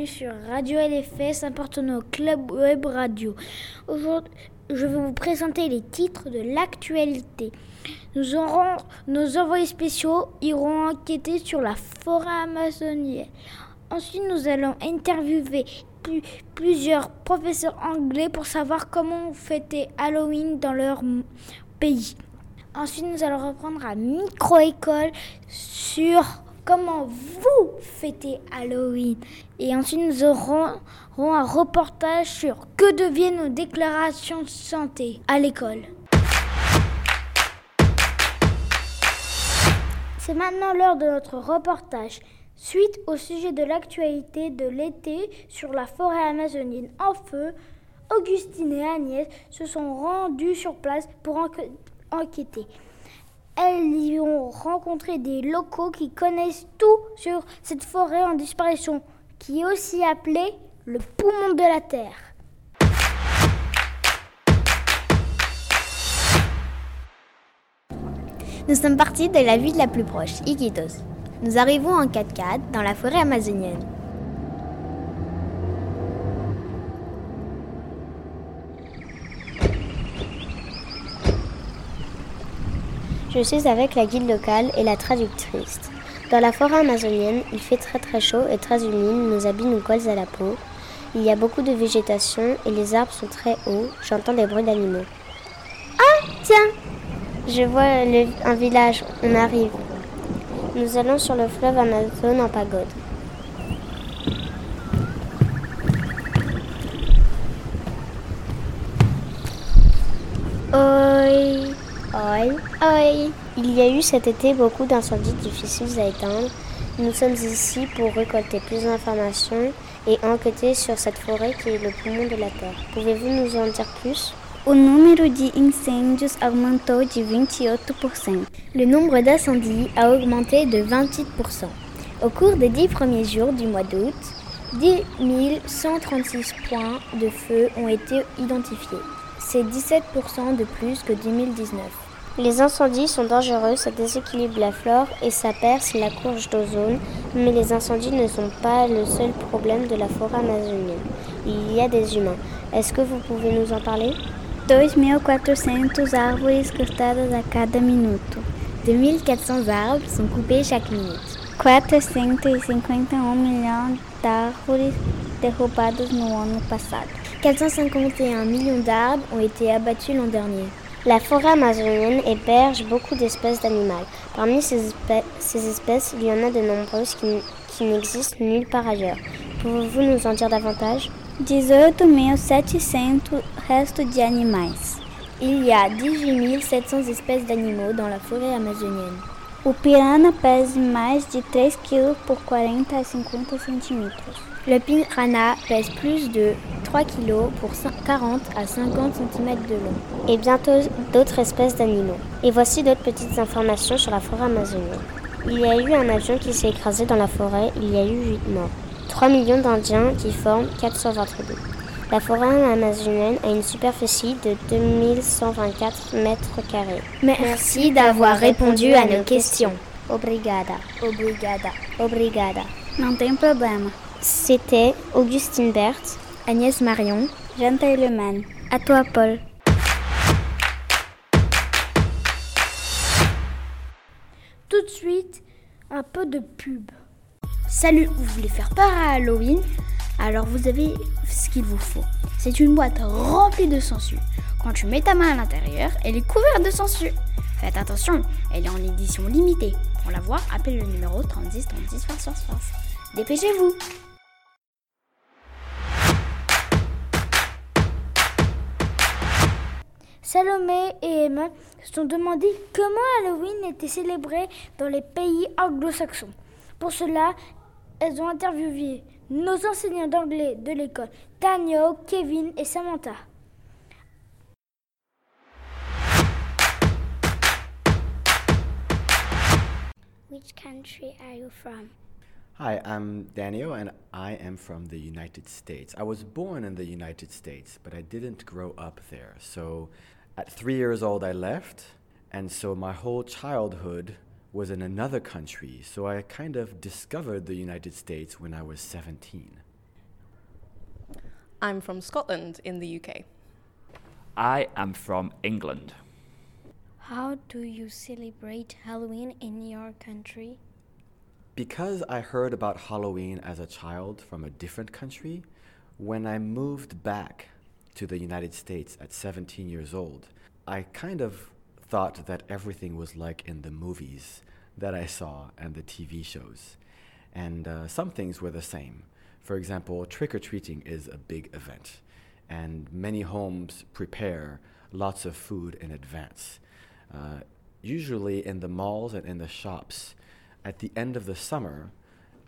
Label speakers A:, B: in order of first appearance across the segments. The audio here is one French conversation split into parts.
A: Bienvenue sur Radio LFS appartenant au Club Web Radio. Aujourd'hui, je vais vous présenter les titres de l'actualité. Nos envoyés spéciaux iront enquêter sur la forêt amazonienne. Ensuite, nous allons interviewer plusieurs professeurs anglais pour savoir comment fêter Halloween dans leur pays. Ensuite, nous allons reprendre à micro-école sur comment vous fêtez Halloween. Et ensuite, nous aurons, un reportage sur que deviennent nos déclarations de santé à l'école. C'est maintenant l'heure de notre reportage. Suite au sujet de l'actualité de l'été sur la forêt amazonienne en feu, Augustine et Agnès se sont rendues sur place pour enquêter. Elles y ont rencontré des locaux qui connaissent tout sur cette forêt en disparition, qui est aussi appelée le poumon de la Terre.
B: Nous sommes partis de la ville la plus proche, Iquitos. Nous arrivons en 4x4 dans la forêt amazonienne. Je suis avec la guide locale et la traductrice. Dans la forêt amazonienne, il fait très très chaud et très humide, nos habits nous collent à la peau. Il y a beaucoup de végétation et les arbres sont très hauts, j'entends des bruits d'animaux. Ah, tiens Je vois un village, on arrive. Nous allons sur le fleuve Amazon en pagode. Oi, oi, oi. Il y a eu cet été beaucoup d'incendies difficiles à éteindre. Nous sommes ici pour récolter plus d'informations et enquêter sur cette forêt qui est le poumon de la Terre. Pouvez-vous nous en dire plus?
C: O número de incêndios aumentou de 28%.
B: Le nombre d'incendies a augmenté de 28%. Au cours des dix premiers jours du mois d'août, 10 136 points de feu ont été identifiés. C'est 17% de plus que 2019.
D: Les incendies sont dangereux, ça déséquilibre la flore et ça perce la couche d'ozone, mais les incendies ne sont pas le seul problème de la forêt amazonienne. Il y a des humains. Est-ce que vous pouvez nous en parler?
C: 2.400 árvores cortadas a cada minuto.
B: 2400 arbres sont coupés chaque minute.
C: 451 millions d'arbres derrubados no ano passado.
B: 451 millions d'arbres ont été abattus l'an dernier.
D: La forêt amazonienne héberge beaucoup d'espèces d'animaux. Parmi ces, espèces, il y en a de nombreuses qui, qui n'existent nulle part ailleurs. Pouvez-vous nous en dire davantage?
C: 18.700 restos de animais.
B: Il y a 18 700 espèces d'animaux dans la forêt amazonienne.
C: O piranha pèse mais de 3 kg pour 40 à 50 cm.
B: Le piranha pèse plus de 3 kg pour 40 à 50 cm de long.
D: Et bientôt d'autres espèces d'animaux. Et voici d'autres petites informations sur la forêt amazonienne. Il y a eu un avion qui s'est écrasé dans la forêt, il y a eu 8 morts. 3 millions d'Indiens qui forment 420 tribus. La forêt amazonienne a une superficie de 2124 mètres carrés.
B: Merci d'avoir répondu à nos questions.
D: Obrigada.
B: Obrigada.
D: Obrigada.
C: Não tem problema.
D: C'était Augustine Berthe,
B: Agnès Marion,
C: Jeanne Leman.
B: À toi, Paul.
A: Tout de suite, un peu de pub.
E: Salut, vous voulez faire part à Halloween? Alors vous avez ce qu'il vous faut. C'est une boîte remplie de sangsues. Quand tu mets ta main à l'intérieur, elle est couverte de sangsues. Faites attention, elle est en édition limitée. Pour la voir, appelez le numéro 36 36 force force force. Dépêchez-vous
A: Salomé et Emma se sont demandé comment Halloween était célébré dans les pays anglo-saxons. Pour cela, elles ont interviewé nos enseignants d'anglais de l'école, Daniel, Kevin et Samantha.
F: Which country are you from?
G: Hi, I'm Daniel and I am from the United States. I was born in the United States, but I didn't grow up there. So at three years old, I left, and so my whole childhood was in another country, so I kind of discovered the United States when I was 17.
H: I'm from Scotland in the UK.
I: I am from England.
A: How do you celebrate Halloween in your country?
G: Because I heard about Halloween as a child from a different country, when I moved back to the United States at 17 years old, I kind of thought that everything was like in the movies that I saw and the TV shows. And uh, some things were the same. For example, trick or treating is a big event, and many homes prepare lots of food in advance. Uh, usually in the malls and in the shops, at the end of the summer,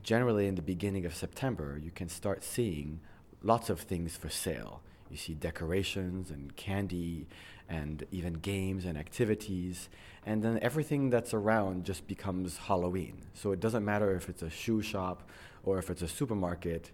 G: generally in the beginning of September, you can start seeing lots of things for sale. You see decorations and candy and even games and activities. And then everything that's around just becomes Halloween. So it doesn't matter if it's a shoe shop or if it's a supermarket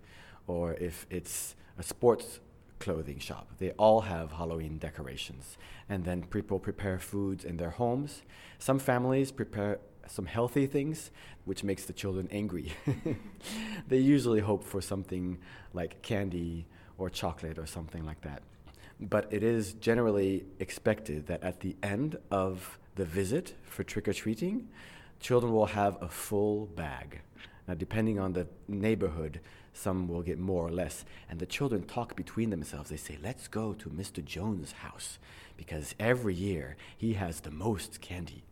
G: or if it's a sports clothing shop. They all have Halloween decorations. And then people prepare foods in their homes. Some families prepare some healthy things, which makes the children angry. they usually hope for something like candy or chocolate or something like that. But it is generally expected that at the end of the visit for trick or treating, children will have a full bag. Now, depending on the neighborhood, some will get more or less. And the children talk between themselves. They say, Let's go to Mr. Jones' house because every year he has the most candy.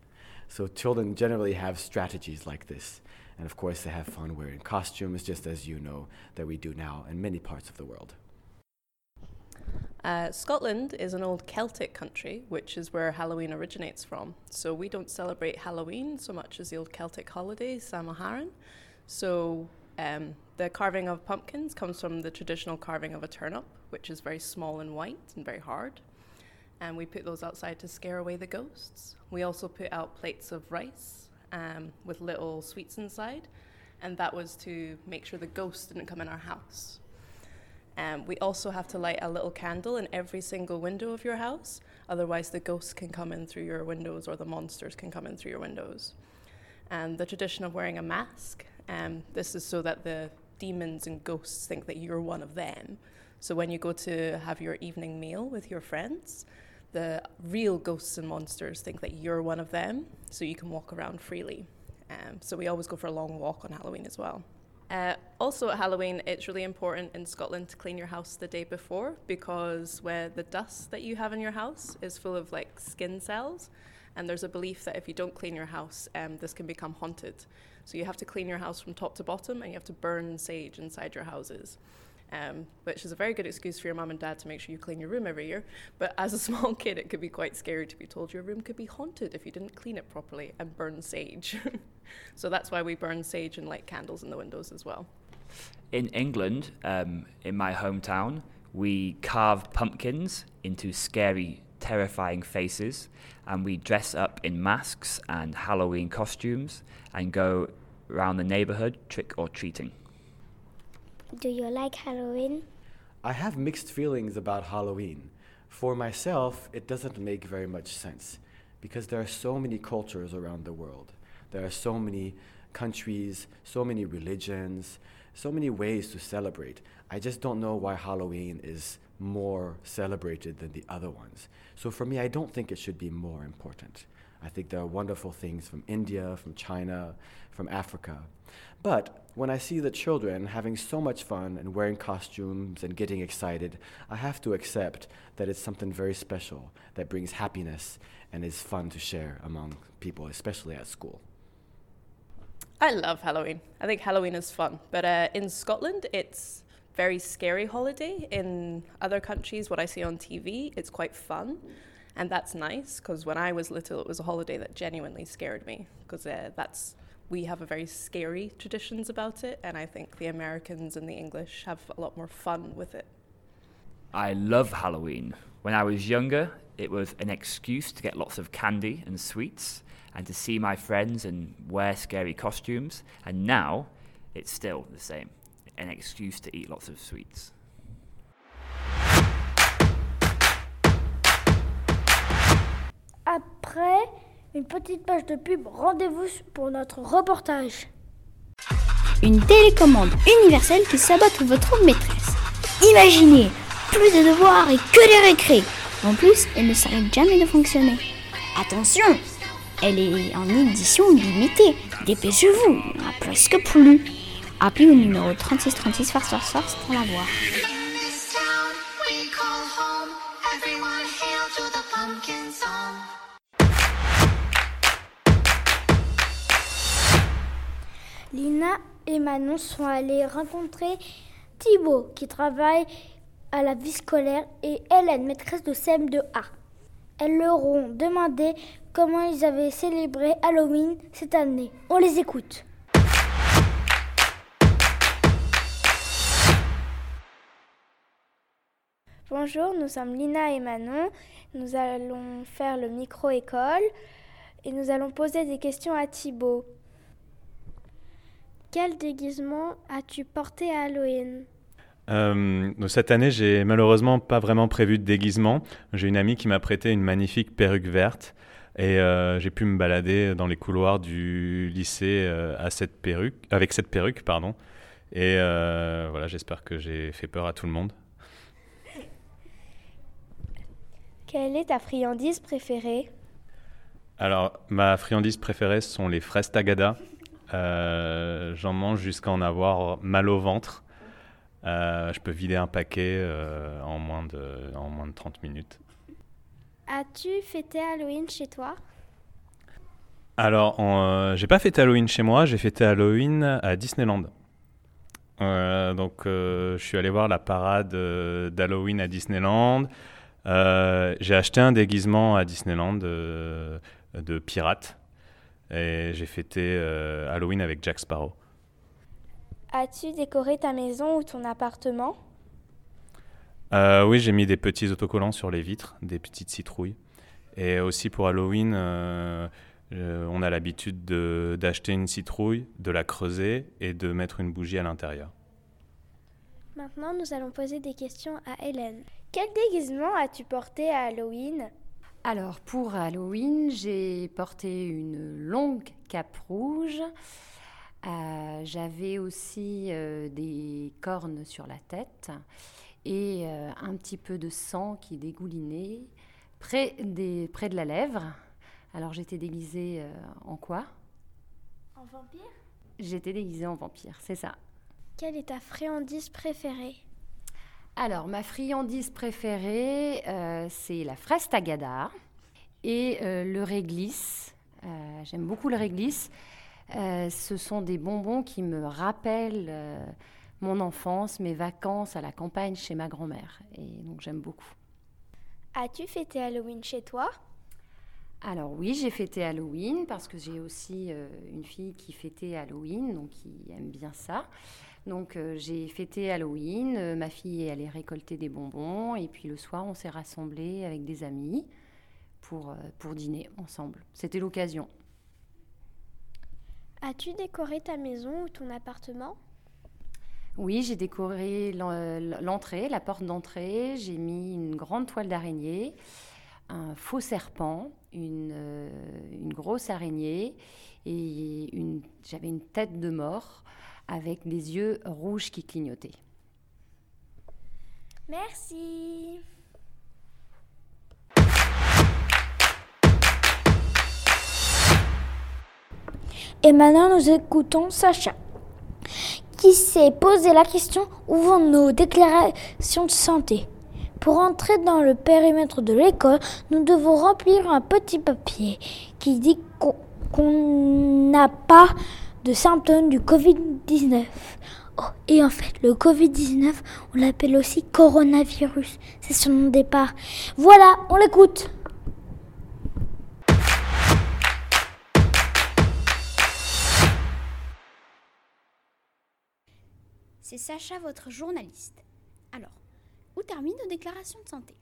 G: So, children generally have strategies like this. And of course, they have fun wearing costumes, just as you know that we do now in many parts of the world.
H: Uh, Scotland is an old Celtic country, which is where Halloween originates from. So we don't celebrate Halloween so much as the old Celtic holiday, Samhain. So um, the carving of pumpkins comes from the traditional carving of a turnip, which is very small and white and very hard. And we put those outside to scare away the ghosts. We also put out plates of rice um, with little sweets inside, and that was to make sure the ghosts didn't come in our house. Um, we also have to light a little candle in every single window of your house, otherwise, the ghosts can come in through your windows or the monsters can come in through your windows. And the tradition of wearing a mask um, this is so that the demons and ghosts think that you're one of them. So when you go to have your evening meal with your friends, the real ghosts and monsters think that you're one of them, so you can walk around freely. Um, so we always go for a long walk on Halloween as well. Uh, also at Halloween, it's really important in Scotland to clean your house the day before because where the dust that you have in your house is full of like skin cells, and there's a belief that if you don't clean your house, um, this can become haunted. So you have to clean your house from top to bottom and you have to burn sage inside your houses. Um, which is a very good excuse for your mum and dad to make sure you clean your room every year. But as a small kid, it could be quite scary to be told your room could be haunted if you didn't clean it properly and burn sage. so that's why we burn sage and light candles in the windows as well.
I: In England, um, in my hometown, we carve pumpkins into scary, terrifying faces, and we dress up in masks and Halloween costumes and go around the neighborhood trick or treating.
F: Do you like Halloween?
G: I have mixed feelings about Halloween. For myself, it doesn't make very much sense because there are so many cultures around the world. There are so many countries, so many religions, so many ways to celebrate. I just don't know why Halloween is more celebrated than the other ones. So for me, I don't think it should be more important. I think there are wonderful things from India, from China, from Africa. But when I see the children having so much fun and wearing costumes and getting excited, I have to accept that it's something very special that brings happiness and is fun to share among people, especially at school.
H: I love Halloween. I think Halloween is fun. But uh, in Scotland, it's very scary holiday. In other countries, what I see on TV, it's quite fun. And that's nice because when I was little, it was a holiday that genuinely scared me because uh, that's we have a very scary traditions about it, and I think the Americans and the English have a lot more fun with it.
I: I love Halloween. When I was younger, it was an excuse to get lots of candy and sweets and to see my friends and wear scary costumes. And now, it's still the same an excuse to eat lots of sweets.
A: Après Une petite page de pub, rendez-vous pour notre reportage.
E: Une télécommande universelle qui s'abatte votre maîtresse. Imaginez, plus de devoirs et que des récrés. En plus, elle ne s'arrête jamais de fonctionner. Attention, elle est en édition limitée. Dépêchez-vous, il n'y en a presque plus. Appelez au numéro 3636 Farce Farce pour la voir.
A: Lina et Manon sont allés rencontrer Thibaut qui travaille à la vie scolaire et Hélène, maîtresse de CM2A. Elles leur ont demandé comment ils avaient célébré Halloween cette année. On les écoute.
J: Bonjour, nous sommes Lina et Manon. Nous allons faire le micro-école et nous allons poser des questions à Thibaut. Quel déguisement as-tu porté à Halloween
K: euh, cette année, j'ai malheureusement pas vraiment prévu de déguisement. J'ai une amie qui m'a prêté une magnifique perruque verte et euh, j'ai pu me balader dans les couloirs du lycée euh, à cette perruque, avec cette perruque, pardon. Et voilà, j'espère que j'ai fait peur à tout le monde.
J: Quelle est ta friandise préférée?
K: Alors, ma friandise préférée sont les fraises tagada. J'en mange jusqu'à en avoir mal au ventre. Euh, je peux vider un paquet euh, en, moins de, en moins de 30 minutes.
J: As-tu fêté Halloween chez toi?
K: Alors, euh, j'ai pas fêté Halloween chez moi, j'ai fêté Halloween à Disneyland. donc, je suis allé voir la parade d'Halloween à Disneyland. j'ai acheté un déguisement à Disneyland de pirate. Et j'ai fêté Halloween avec Jack Sparrow.
J: As-tu décoré ta maison ou ton appartement?
K: Euh, Oui, j'ai mis des petits autocollants sur les vitres, des petites citrouilles. Et aussi pour Halloween, euh, euh, on a l'habitude d'acheter une citrouille, de la creuser et de mettre une bougie à l'intérieur.
J: Maintenant, nous allons poser des questions à Hélène. Quel déguisement as-tu porté à Halloween?
L: Alors, pour Halloween, j'ai porté une longue cape rouge euh, j'avais aussi euh, des cornes sur la tête et euh, un petit peu de sang qui dégoulinait près, des, près de la lèvre. Alors j'étais déguisée en quoi?
J: En vampire?
L: J'étais déguisée en vampire, c'est ça.
J: Quelle est ta friandise préférée?
L: Alors ma friandise préférée, c'est la fraise tagada et le réglisse. J'aime beaucoup le réglisse. Euh, ce sont des bonbons qui me rappellent euh, mon enfance, mes vacances à la campagne chez ma grand-mère. Et donc j'aime beaucoup.
J: As-tu fêté Halloween chez toi?
L: Alors oui, j'ai fêté Halloween parce que j'ai aussi euh, une fille qui fêtait Halloween, donc qui aime bien ça. Donc j'ai fêté Halloween, ma fille est allée récolter des bonbons et puis le soir on s'est rassemblés avec des amis pour, pour dîner ensemble. C'était l'occasion.
J: As-tu décoré ta maison ou ton appartement?
L: Oui, j'ai décoré l'entrée, la porte d'entrée. J'ai mis une grande toile d'araignée, un faux serpent, une, euh, grosse araignée et j'avais une tête de mort avec des yeux rouges qui clignotaient.
J: Merci.
A: Et maintenant, nous écoutons Sacha, qui s'est posé la question où vont nos déclarations de santé. Pour entrer dans le périmètre de l'école, nous devons remplir un petit papier qui dit qu'on n'a pas de symptômes du Covid-19. Oh, et en fait, le Covid-19, on l'appelle aussi coronavirus. C'est son nom de départ. Voilà, on l'écoute.
E: C'est Sacha, votre journaliste. Alors, où terminent nos déclarations de santé?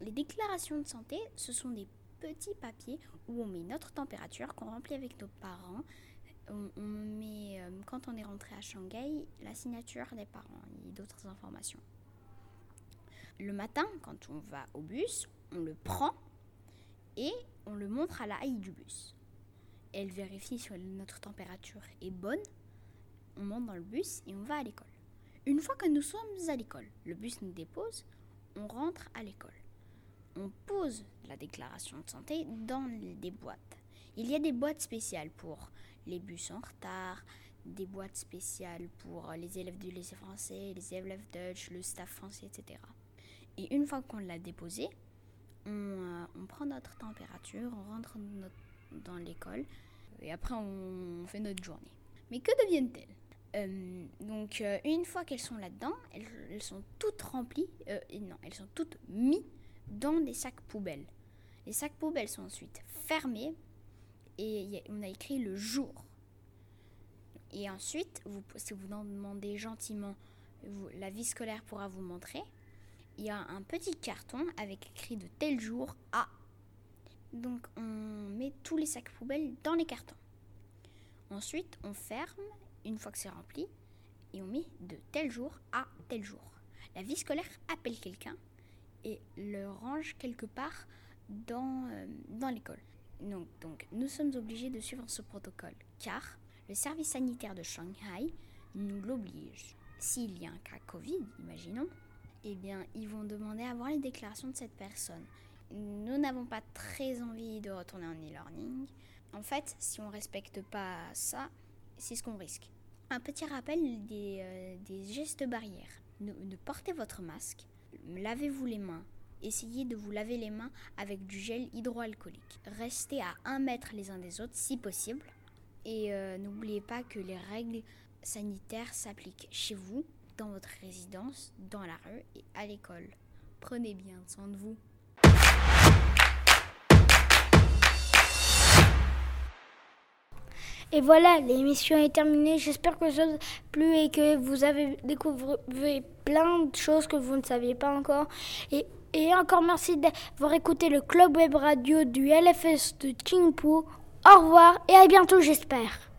E: Les déclarations de santé, ce sont des petits papiers où on met notre température qu'on remplit avec nos parents. On, met, euh, quand on est rentré à Shanghai, la signature des parents et d'autres informations. Le matin, quand on va au bus, on le prend et on le montre à la haille du bus. Elle vérifie si notre température est bonne. On monte dans le bus et on va à l'école. Une fois que nous sommes à l'école, le bus nous dépose, on rentre à l'école. On pose la déclaration de santé dans des boîtes. Il y a des boîtes spéciales pour les bus en retard, des boîtes spéciales pour les élèves du lycée français, les élèves Dutch, le staff français, etc. Et une fois qu'on l'a déposé, on, euh, prend notre température, on rentre dans l'école et après on fait notre journée. Mais que deviennent-elles? Euh, donc euh, une fois qu'elles sont là-dedans, elles, sont toutes remplies, non, elles sont toutes mises dans des sacs poubelles. Les sacs poubelles sont ensuite fermés et on a écrit le jour. Et ensuite, vous, si vous demandez gentiment, la vie scolaire pourra vous montrer. Il y a un petit carton avec écrit de tel jour à. Donc on met tous les sacs poubelles dans les cartons. Ensuite, on ferme une fois que c'est rempli et on met de tel jour à tel jour. La vie scolaire appelle quelqu'un et le range quelque part dans, euh, dans l'école. Donc, nous sommes obligés de suivre ce protocole car le service sanitaire de Shanghai nous l'oblige. S'il y a un cas Covid, imaginons, eh bien, ils vont demander à voir les déclarations de cette personne. Nous n'avons pas très envie de retourner en e-learning. En fait, si on ne respecte pas ça, c'est ce qu'on risque. Un petit rappel des, euh, gestes barrières. Ne, ne portez votre masque, lavez-vous les mains, essayez de vous laver les mains avec du gel hydroalcoolique. Restez à 1 mètre les uns des autres si possible. Et euh, n'oubliez pas que les règles sanitaires s'appliquent chez vous, dans votre résidence, dans la rue et à l'école. Prenez bien soin de vous.
A: Et voilà, l'émission est terminée. J'espère que vous a plu et que vous avez découvert plein de choses que vous ne saviez pas encore. Et, et encore merci d'avoir écouté le Club Web Radio du LFS de Qingpu. Au revoir et à bientôt j'espère.